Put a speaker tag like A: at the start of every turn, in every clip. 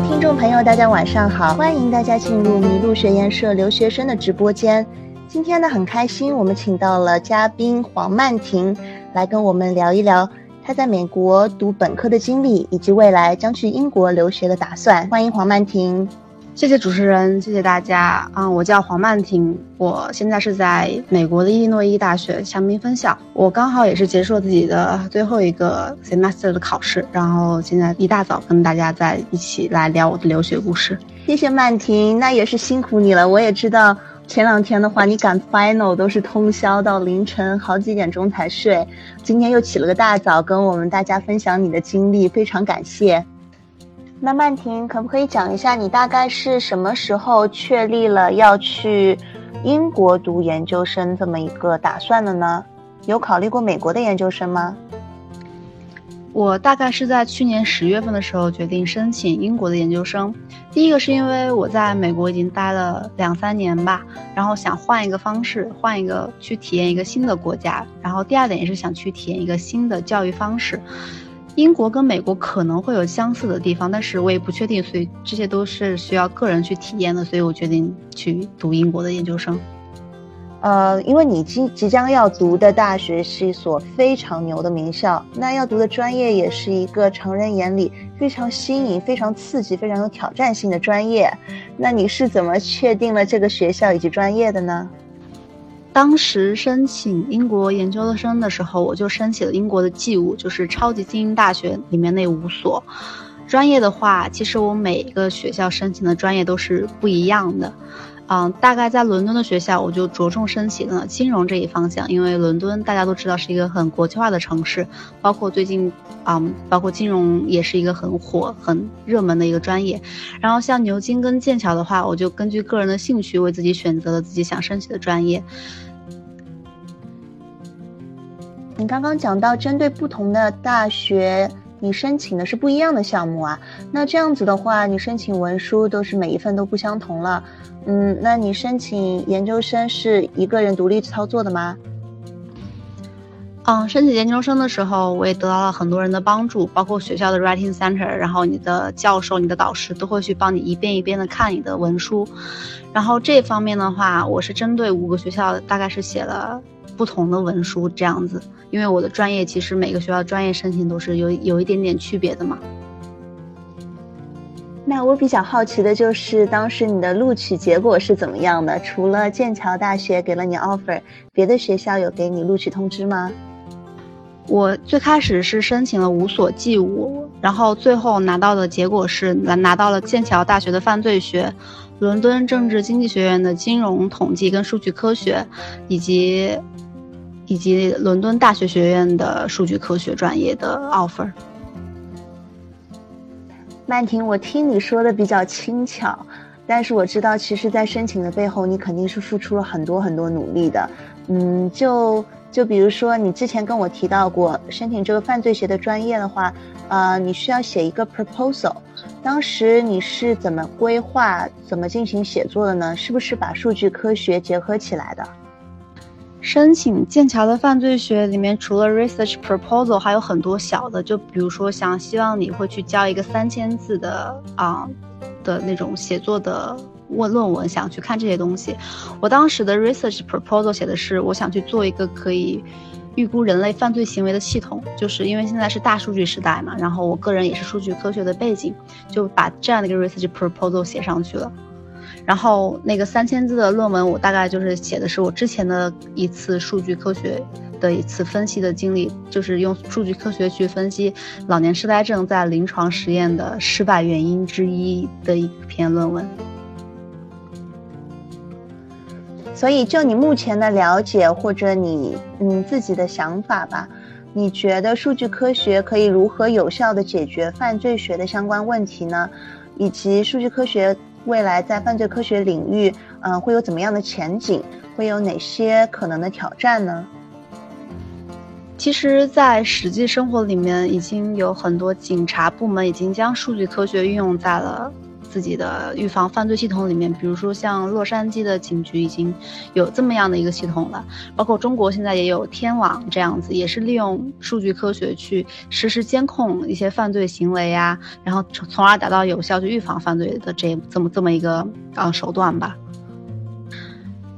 A: 听众朋友，大家晚上好，欢迎大家进入麋鹿学研社留学生的直播间。今天呢，很开心，我们请到了嘉宾黄曼婷来跟我们聊一聊她在美国读本科的经历，以及未来将去英国留学的打算。欢迎黄曼婷。
B: 谢谢主持人，谢谢大家啊！我叫黄曼婷，我现在是在美国的伊利诺伊大学香槟分校。我刚好也是结束了自己的最后一个 semester 的考试，然后现在一大早跟大家在一起来聊我的留学故事。
A: 谢谢曼婷，那也是辛苦你了。我也知道前两天的话，你赶 final 都是通宵到凌晨好几点钟才睡，今天又起了个大早，跟我们大家分享你的经历，非常感谢。那曼婷，可不可以讲一下你大概是什么时候确立了要去英国读研究生这么一个打算的呢？有考虑过美国的研究生吗？
B: 我大概是在去年十月份的时候决定申请英国的研究生。第一个是因为我在美国已经待了两三年吧，然后想换一个方式，换一个去体验一个新的国家。然后第二点也是想去体验一个新的教育方式。英国跟美国可能会有相似的地方，但是我也不确定，所以这些都是需要个人去体验的，所以我决定去读英国的研究生。
A: 呃，因为你即即将要读的大学是一所非常牛的名校，那要读的专业也是一个常人眼里非常新颖、非常刺激、非常有挑战性的专业，那你是怎么确定了这个学校以及专业的呢？
B: 当时申请英国研究生的时候，我就申请了英国的 G 五，就是超级精英大学里面那五所。专业的话，其实我每一个学校申请的专业都是不一样的。嗯，大概在伦敦的学校，我就着重申请了金融这一方向，因为伦敦大家都知道是一个很国际化的城市，包括最近，嗯，包括金融也是一个很火、很热门的一个专业。然后像牛津跟剑桥的话，我就根据个人的兴趣为自己选择了自己想申请的专业。
A: 你刚刚讲到，针对不同的大学，你申请的是不一样的项目啊。那这样子的话，你申请文书都是每一份都不相同了。嗯，那你申请研究生是一个人独立操作的吗？
B: 嗯，申请研究生的时候，我也得到了很多人的帮助，包括学校的 writing center，然后你的教授、你的导师都会去帮你一遍一遍的看你的文书。然后这方面的话，我是针对五个学校，大概是写了不同的文书这样子。因为我的专业其实每个学校专业申请都是有有一点点区别的嘛。
A: 那我比较好奇的就是当时你的录取结果是怎么样的？除了剑桥大学给了你 offer，别的学校有给你录取通知吗？
B: 我最开始是申请了五所 G 五，然后最后拿到的结果是拿拿到了剑桥大学的犯罪学，伦敦政治经济学院的金融统计跟数据科学，以及。以及伦敦大学学院的数据科学专业的 offer。
A: 曼婷，我听你说的比较轻巧，但是我知道，其实，在申请的背后，你肯定是付出了很多很多努力的。嗯，就就比如说，你之前跟我提到过，申请这个犯罪学的专业的话，呃，你需要写一个 proposal。当时你是怎么规划、怎么进行写作的呢？是不是把数据科学结合起来的？
B: 申请剑桥的犯罪学里面，除了 research proposal，还有很多小的，就比如说想希望你会去交一个三千字的啊的那种写作的问论文，想去看这些东西。我当时的 research proposal 写的是，我想去做一个可以预估人类犯罪行为的系统，就是因为现在是大数据时代嘛，然后我个人也是数据科学的背景，就把这样的一个 research proposal 写上去了。然后那个三千字的论文，我大概就是写的是我之前的一次数据科学的一次分析的经历，就是用数据科学去分析老年痴呆症在临床实验的失败原因之一的一篇论文。
A: 所以，就你目前的了解或者你嗯自己的想法吧，你觉得数据科学可以如何有效的解决犯罪学的相关问题呢？以及数据科学。未来在犯罪科学领域，嗯，会有怎么样的前景？会有哪些可能的挑战呢？
B: 其实，在实际生活里面，已经有很多警察部门已经将数据科学运用在了。自己的预防犯罪系统里面，比如说像洛杉矶的警局已经有这么样的一个系统了，包括中国现在也有天网这样子，也是利用数据科学去实时监控一些犯罪行为呀，然后从从而达到有效去预防犯罪的这这么这么一个啊手段吧。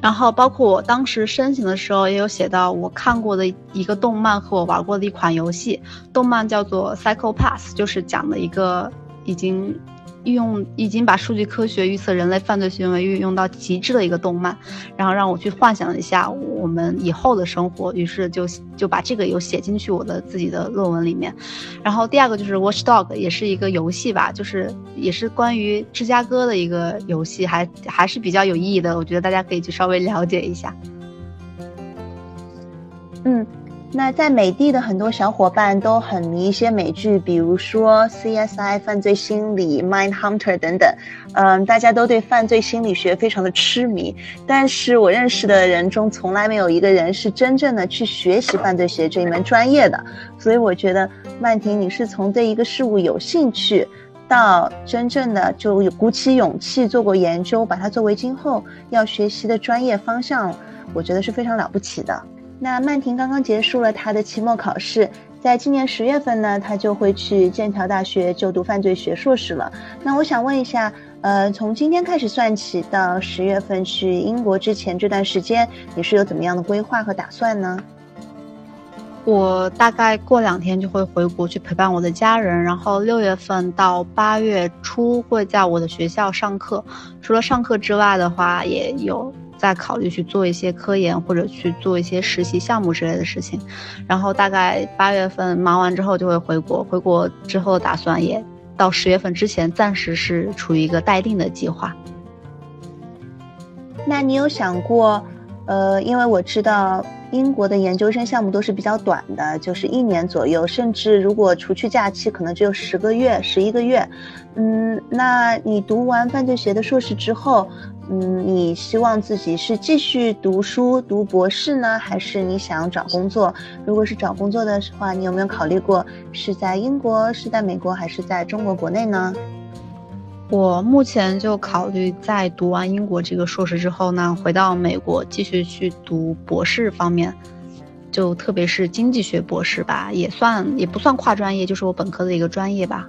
B: 然后，包括我当时申请的时候，也有写到我看过的一个动漫和我玩过的一款游戏。动漫叫做《Psycho Pass》，就是讲的一个已经。运用已经把数据科学预测人类犯罪行为运用到极致的一个动漫，然后让我去幻想一下我们以后的生活，于是就就把这个有写进去我的自己的论文里面。然后第二个就是 Watch Dog，也是一个游戏吧，就是也是关于芝加哥的一个游戏，还还是比较有意义的，我觉得大家可以去稍微了解一下。
A: 嗯。那在美的的很多小伙伴都很迷一些美剧，比如说 CSI 犯罪心理、Mind Hunter 等等，嗯，大家都对犯罪心理学非常的痴迷。但是我认识的人中，从来没有一个人是真正的去学习犯罪学这一门专业的。所以我觉得曼婷，你是从对一个事物有兴趣，到真正的就鼓起勇气做过研究，把它作为今后要学习的专业方向，我觉得是非常了不起的。那曼婷刚刚结束了她的期末考试，在今年十月份呢，她就会去剑桥大学就读犯罪学硕士了。那我想问一下，呃，从今天开始算起到十月份去英国之前这段时间，你是有怎么样的规划和打算呢？
B: 我大概过两天就会回国去陪伴我的家人，然后六月份到八月初会在我的学校上课。除了上课之外的话，也有。再考虑去做一些科研或者去做一些实习项目之类的事情，然后大概八月份忙完之后就会回国。回国之后打算也到十月份之前，暂时是处于一个待定的计划。
A: 那你有想过，呃，因为我知道英国的研究生项目都是比较短的，就是一年左右，甚至如果除去假期，可能只有十个月、十一个月。嗯，那你读完犯罪学的硕士之后？嗯，你希望自己是继续读书读博士呢，还是你想找工作？如果是找工作的话，你有没有考虑过是在英国、是在美国，还是在中国国内呢？
B: 我目前就考虑在读完英国这个硕士之后呢，回到美国继续去读博士方面，就特别是经济学博士吧，也算也不算跨专业，就是我本科的一个专业吧。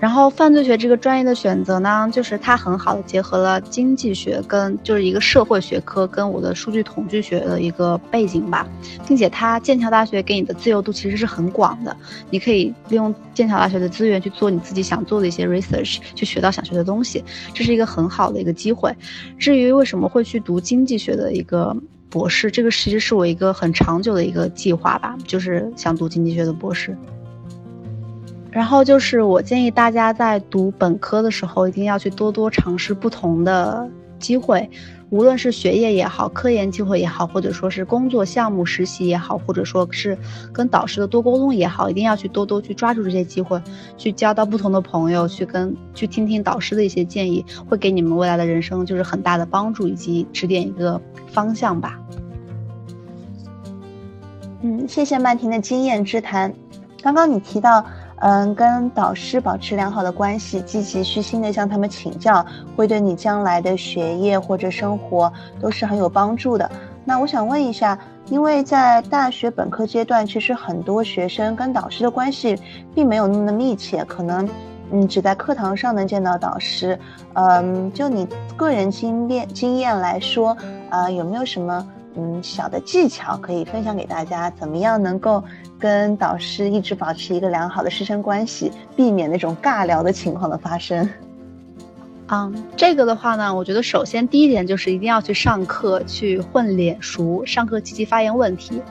B: 然后犯罪学这个专业的选择呢，就是它很好的结合了经济学跟就是一个社会学科跟我的数据统计学的一个背景吧，并且它剑桥大学给你的自由度其实是很广的，你可以利用剑桥大学的资源去做你自己想做的一些 research，去学到想学的东西，这是一个很好的一个机会。至于为什么会去读经济学的一个博士，这个其实是我一个很长久的一个计划吧，就是想读经济学的博士。然后就是我建议大家在读本科的时候，一定要去多多尝试不同的机会，无论是学业也好，科研机会也好，或者说是工作项目实习也好，或者说是跟导师的多沟通也好，一定要去多多去抓住这些机会，去交到不同的朋友，去跟去听听导师的一些建议，会给你们未来的人生就是很大的帮助以及指点一个方向吧。
A: 嗯，谢谢曼婷的经验之谈。刚刚你提到。嗯，跟导师保持良好的关系，积极虚心的向他们请教，会对你将来的学业或者生活都是很有帮助的。那我想问一下，因为在大学本科阶段，其实很多学生跟导师的关系并没有那么的密切，可能嗯只在课堂上能见到导师。嗯，就你个人经验经验来说，啊，有没有什么？嗯，小的技巧可以分享给大家，怎么样能够跟导师一直保持一个良好的师生关系，避免那种尬聊的情况的发生？
B: 嗯，这个的话呢，我觉得首先第一点就是一定要去上课，去混脸熟，上课积极发言问题。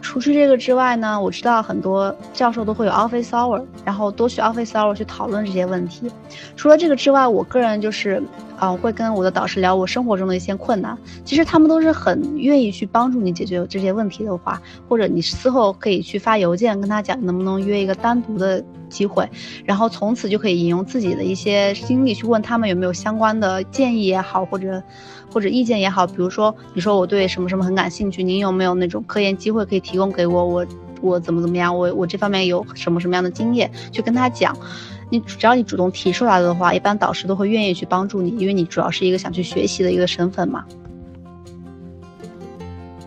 B: 除去这个之外呢，我知道很多教授都会有 office hour，然后多去 office hour 去讨论这些问题。除了这个之外，我个人就是，啊，会跟我的导师聊我生活中的一些困难。其实他们都是很愿意去帮助你解决这些问题的话，或者你事后可以去发邮件跟他讲，能不能约一个单独的机会，然后从此就可以引用自己的一些经历去问他们有没有相关的建议也好，或者。或者意见也好，比如说你说我对什么什么很感兴趣，您有没有那种科研机会可以提供给我？我我怎么怎么样？我我这方面有什么什么样的经验？去跟他讲，你只要你主动提出来的话，一般导师都会愿意去帮助你，因为你主要是一个想去学习的一个身份嘛。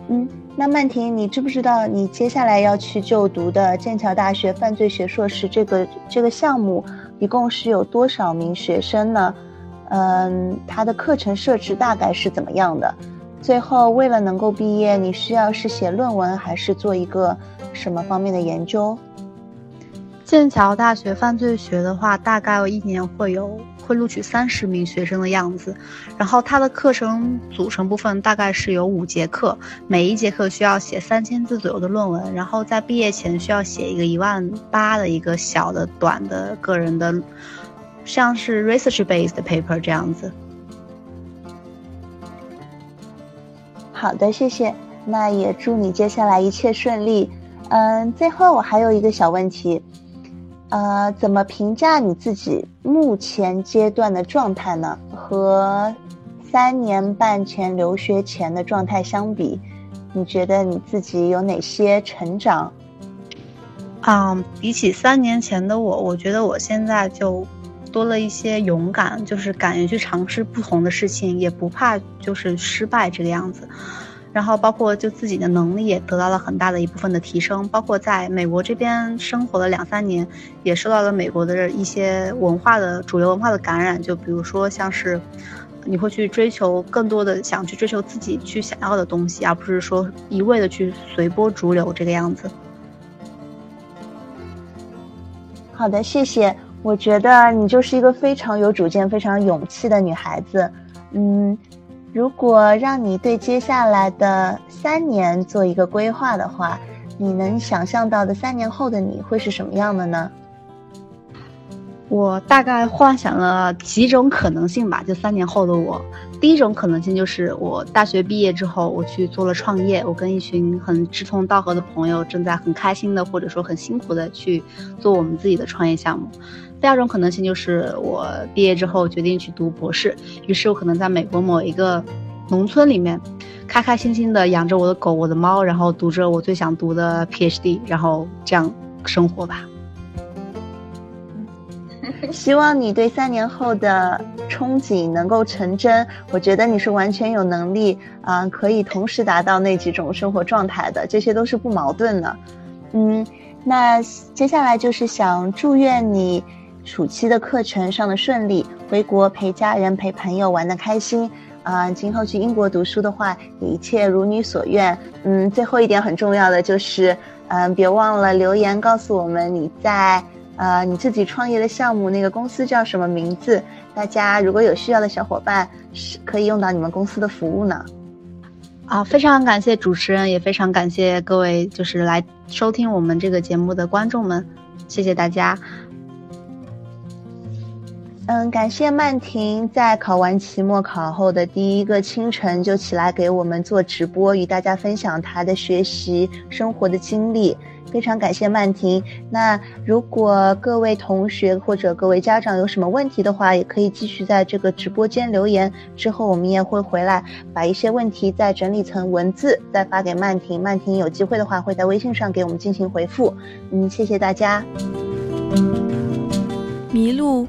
A: 嗯，那曼婷，你知不知道你接下来要去就读的剑桥大学犯罪学硕士这个这个项目，一共是有多少名学生呢？嗯，它的课程设置大概是怎么样的？最后，为了能够毕业，你需要是写论文，还是做一个什么方面的研究？
B: 剑桥大学犯罪学的话，大概一年会有会录取三十名学生的样子。然后它的课程组成部分大概是有五节课，每一节课需要写三千字左右的论文。然后在毕业前需要写一个一万八的一个小的短的个人的。像是 research based paper 这样子。
A: 好的，谢谢。那也祝你接下来一切顺利。嗯，最后我还有一个小问题，呃，怎么评价你自己目前阶段的状态呢？和三年半前留学前的状态相比，你觉得你自己有哪些成长？
B: 啊，比起三年前的我，我觉得我现在就。多了一些勇敢，就是敢于去尝试不同的事情，也不怕就是失败这个样子。然后包括就自己的能力也得到了很大的一部分的提升。包括在美国这边生活了两三年，也受到了美国的一些文化的主流文化的感染。就比如说像是，你会去追求更多的，想去追求自己去想要的东西，而不是说一味的去随波逐流这个样子。
A: 好的，谢谢。我觉得你就是一个非常有主见、非常勇气的女孩子。嗯，如果让你对接下来的三年做一个规划的话，你能想象到的三年后的你会是什么样的呢？
B: 我大概幻想了几种可能性吧，就三年后的我。第一种可能性就是我大学毕业之后，我去做了创业，我跟一群很志同道合的朋友，正在很开心的或者说很辛苦的去做我们自己的创业项目。第二种可能性就是我毕业之后决定去读博士，于是我可能在美国某一个农村里面，开开心心的养着我的狗、我的猫，然后读着我最想读的 PhD，然后这样生活吧。
A: 希望你对三年后的憧憬能够成真。我觉得你是完全有能力啊，可以同时达到那几种生活状态的，这些都是不矛盾的。嗯，那接下来就是想祝愿你。暑期的课程上的顺利，回国陪家人陪朋友玩的开心，啊，今后去英国读书的话，一切如你所愿。嗯，最后一点很重要的就是，嗯，别忘了留言告诉我们你在呃你自己创业的项目那个公司叫什么名字，大家如果有需要的小伙伴是可以用到你们公司的服务呢。
B: 啊，非常感谢主持人，也非常感谢各位就是来收听我们这个节目的观众们，谢谢大家。
A: 嗯，感谢曼婷在考完期末考后的第一个清晨就起来给我们做直播，与大家分享她的学习生活的经历。非常感谢曼婷。那如果各位同学或者各位家长有什么问题的话，也可以继续在这个直播间留言。之后我们也会回来把一些问题再整理成文字，再发给曼婷。曼婷有机会的话会在微信上给我们进行回复。嗯，谢谢大家。
C: 迷路。